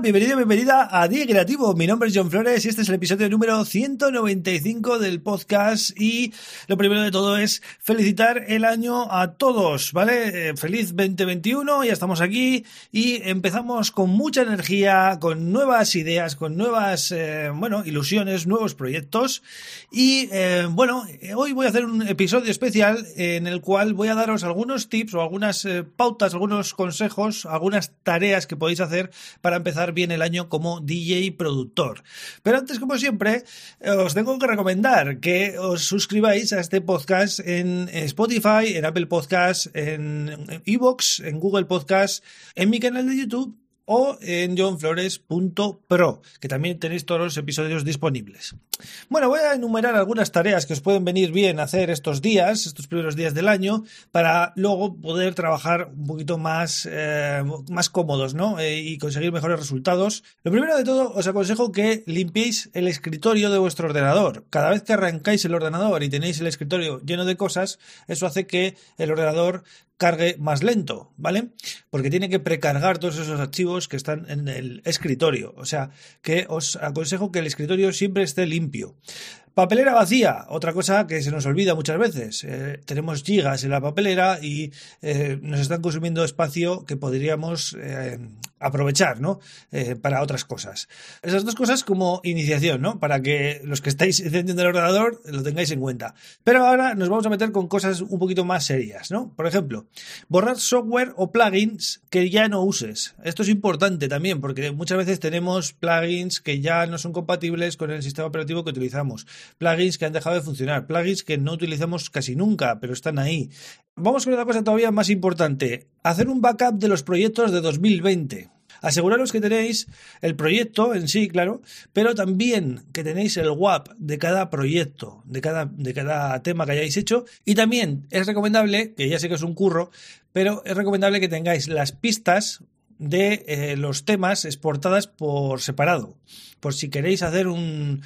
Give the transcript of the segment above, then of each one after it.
Bienvenido, bienvenida a Día Creativo. Mi nombre es John Flores y este es el episodio número 195 del podcast. Y lo primero de todo es felicitar el año a todos, ¿vale? Eh, feliz 2021, ya estamos aquí y empezamos con mucha energía, con nuevas ideas, con nuevas, eh, bueno, ilusiones, nuevos proyectos. Y eh, bueno, hoy voy a hacer un episodio especial en el cual voy a daros algunos tips o algunas pautas, algunos consejos, algunas tareas que podéis hacer para empezar bien el año como DJ productor. Pero antes, como siempre, os tengo que recomendar que os suscribáis a este podcast en Spotify, en Apple Podcasts, en Evox, en Google Podcasts, en mi canal de YouTube o en johnflores.pro, que también tenéis todos los episodios disponibles. Bueno, voy a enumerar algunas tareas que os pueden venir bien hacer estos días, estos primeros días del año, para luego poder trabajar un poquito más, eh, más cómodos, ¿no? Eh, y conseguir mejores resultados. Lo primero de todo, os aconsejo que limpiéis el escritorio de vuestro ordenador. Cada vez que arrancáis el ordenador y tenéis el escritorio lleno de cosas, eso hace que el ordenador cargue más lento, ¿vale? Porque tiene que precargar todos esos archivos que están en el escritorio. O sea, que os aconsejo que el escritorio siempre esté limpio. Papelera vacía, otra cosa que se nos olvida muchas veces. Eh, tenemos gigas en la papelera y eh, nos están consumiendo espacio que podríamos eh, aprovechar, ¿no? para otras cosas. Esas dos cosas como iniciación, ¿no? Para que los que estáis encendiendo el ordenador lo tengáis en cuenta. Pero ahora nos vamos a meter con cosas un poquito más serias, ¿no? Por ejemplo, borrar software o plugins que ya no uses. Esto es importante también porque muchas veces tenemos plugins que ya no son compatibles con el sistema operativo que utilizamos plugins que han dejado de funcionar, plugins que no utilizamos casi nunca, pero están ahí. Vamos con una cosa todavía más importante, hacer un backup de los proyectos de 2020. Aseguraros que tenéis el proyecto en sí, claro, pero también que tenéis el WAP de cada proyecto, de cada, de cada tema que hayáis hecho. Y también es recomendable, que ya sé que es un curro, pero es recomendable que tengáis las pistas de eh, los temas exportadas por separado. Por si queréis hacer un,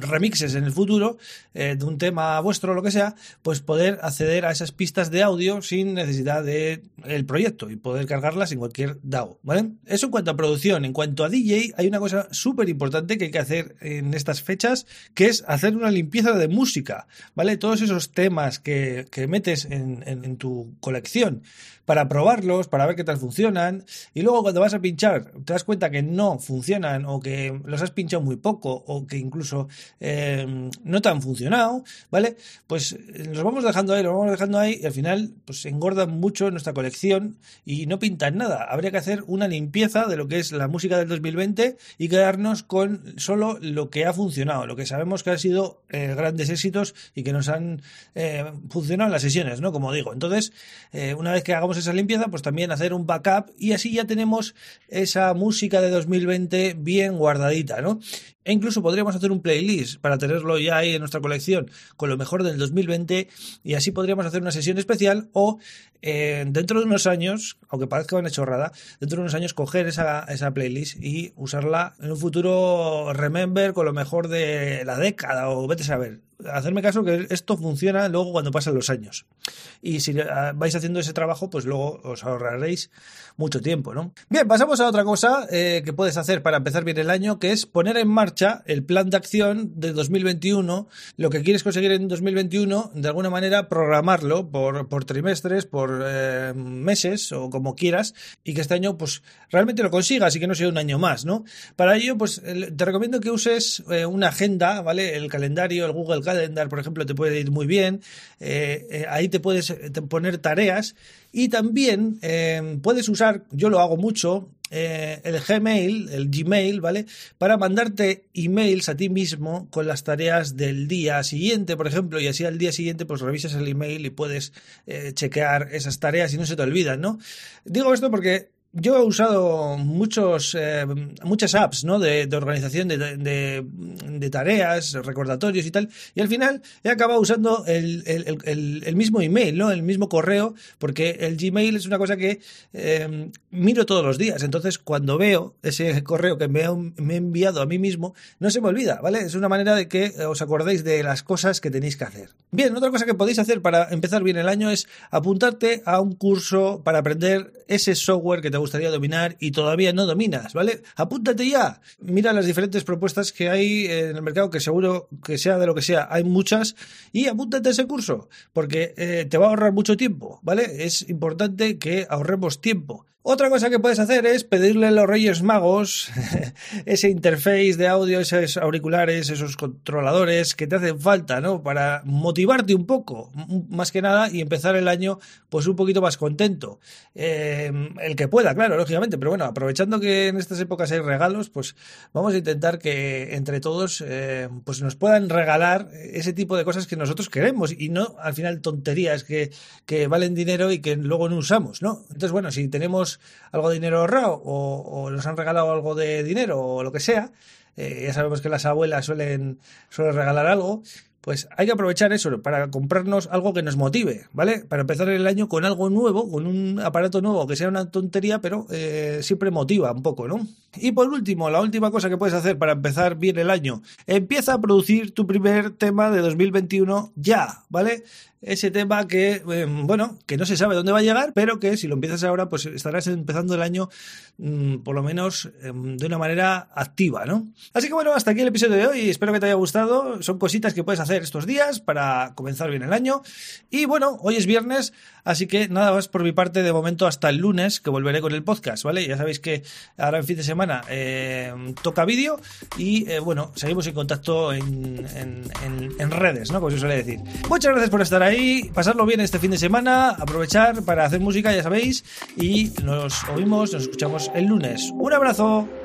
remixes en el futuro eh, de un tema vuestro o lo que sea, pues poder acceder a esas pistas de audio sin necesidad de el proyecto y poder cargarlas en cualquier DAO. ¿vale? Eso en cuanto a producción. En cuanto a DJ, hay una cosa súper importante que hay que hacer en estas fechas, que es hacer una limpieza de música. ¿Vale? Todos esos temas que, metes en, en tu colección para probarlos, para ver qué tal funcionan y luego cuando vas a pinchar te das cuenta que no funcionan o que los has pinchado muy poco o que incluso eh, no te han funcionado, ¿vale? Pues eh, los vamos dejando ahí, los vamos dejando ahí y al final pues engordan mucho nuestra colección y no pintan nada. Habría que hacer una limpieza de lo que es la música del 2020 y quedarnos con solo lo que ha funcionado, lo que sabemos que han sido eh, grandes éxitos y que nos han funcionado en las sesiones, ¿no? Como digo. Entonces, una vez que hagamos esa limpieza, pues también hacer un backup y así ya tenemos esa música de 2020 bien guardadita, ¿no? E incluso podríamos hacer un playlist para tenerlo ya ahí en nuestra colección con lo mejor del 2020 y así podríamos hacer una sesión especial o eh, dentro de unos años, aunque parezca una chorrada, dentro de unos años coger esa, esa playlist y usarla en un futuro remember con lo mejor de la década o vete a saber hacerme caso que esto funciona luego cuando pasan los años. Y si ah, vais haciendo ese trabajo, pues luego os ahorraréis mucho tiempo, ¿no? Bien, pasamos a otra cosa eh, que puedes hacer para empezar bien el año, que es poner en marcha el plan de acción de 2021, lo que quieres conseguir en 2021, de alguna manera programarlo por, por trimestres, por eh, meses o como quieras, y que este año pues realmente lo consigas y que no sea un año más, ¿no? Para ello, pues te recomiendo que uses eh, una agenda, ¿vale? El calendario, el Google Calendar, por ejemplo, te puede ir muy bien. ahí te puedes poner tareas y también puedes usar, yo lo hago mucho, eh, el Gmail, el Gmail, ¿vale? Para mandarte emails a ti mismo con las tareas del día siguiente, por ejemplo, y así al día siguiente pues revisas el email y puedes eh, chequear esas tareas y no se te olvidan, ¿no? Digo esto porque yo he usado muchos, eh, muchas apps ¿no? de, organización de, tareas, recordatorios y tal, y al final he acabado usando el, mismo email, ¿no? el mismo correo, porque el Gmail es una cosa que eh, miro todos los días. Entonces, cuando veo ese correo que me, me he enviado a mí mismo, no se me olvida, ¿vale? Es una manera de que os acordéis de las cosas que tenéis que hacer. Bien, otra cosa que podéis hacer para empezar bien el año es apuntarte a un curso para aprender ese software que te gustaría dominar y todavía no dominas, ¿vale? Apúntate ya. Mira las diferentes propuestas que hay en el mercado, que seguro que sea de lo que sea, hay muchas, y apúntate a ese curso, porque eh, te va a ahorrar mucho tiempo, ¿vale? Es importante que ahorremos tiempo. Otra cosa que puedes hacer es pedirle a los Reyes Magos ese interface de audio, esos auriculares, esos controladores que te hacen falta, ¿no? Para motivarte un poco, más que nada, y empezar el año pues un poquito más contento. Em, el que pueda, claro, lógicamente, pero bueno, aprovechando que en estas épocas hay regalos, pues vamos a intentar que entre todos eh, pues nos puedan regalar ese tipo de cosas que nosotros queremos y no al final tonterías que, que valen dinero y que luego no usamos, ¿no? Entonces, bueno, si tenemos algo de dinero ahorrado o, nos han regalado algo de dinero o lo que sea, eh, ya sabemos que las abuelas suelen, suelen regalar algo, pues hay que aprovechar eso para comprarnos algo que nos motive, ¿vale? Para empezar el año con algo nuevo, con un aparato nuevo que sea una tontería, pero eh, siempre motiva un poco, ¿no? Y por último, la última cosa que puedes hacer para empezar bien el año, empieza a producir tu primer tema de 2021 ya, ¿vale? Ese tema que, eh, bueno, que no se sabe dónde va a llegar, pero que si lo empiezas ahora, pues estarás empezando el año mm, por lo menos em, de una manera activa, ¿no? Así que bueno, hasta aquí el episodio de hoy. Espero que te haya gustado. Son cositas que puedes hacer estos días para comenzar bien el año. Y bueno, hoy es viernes, así que nada más por mi parte de momento hasta el lunes, que volveré con el podcast, ¿vale? Ya sabéis que ahora en fin de semana em, toca vídeo y eh, bueno, seguimos en contacto en, en redes, ¿no? Como se suele decir. Muchas gracias por estar ahí pasarlo bien este fin de semana, aprovechar para hacer música, ya sabéis, y nos oímos, nos escuchamos el lunes. Un abrazo.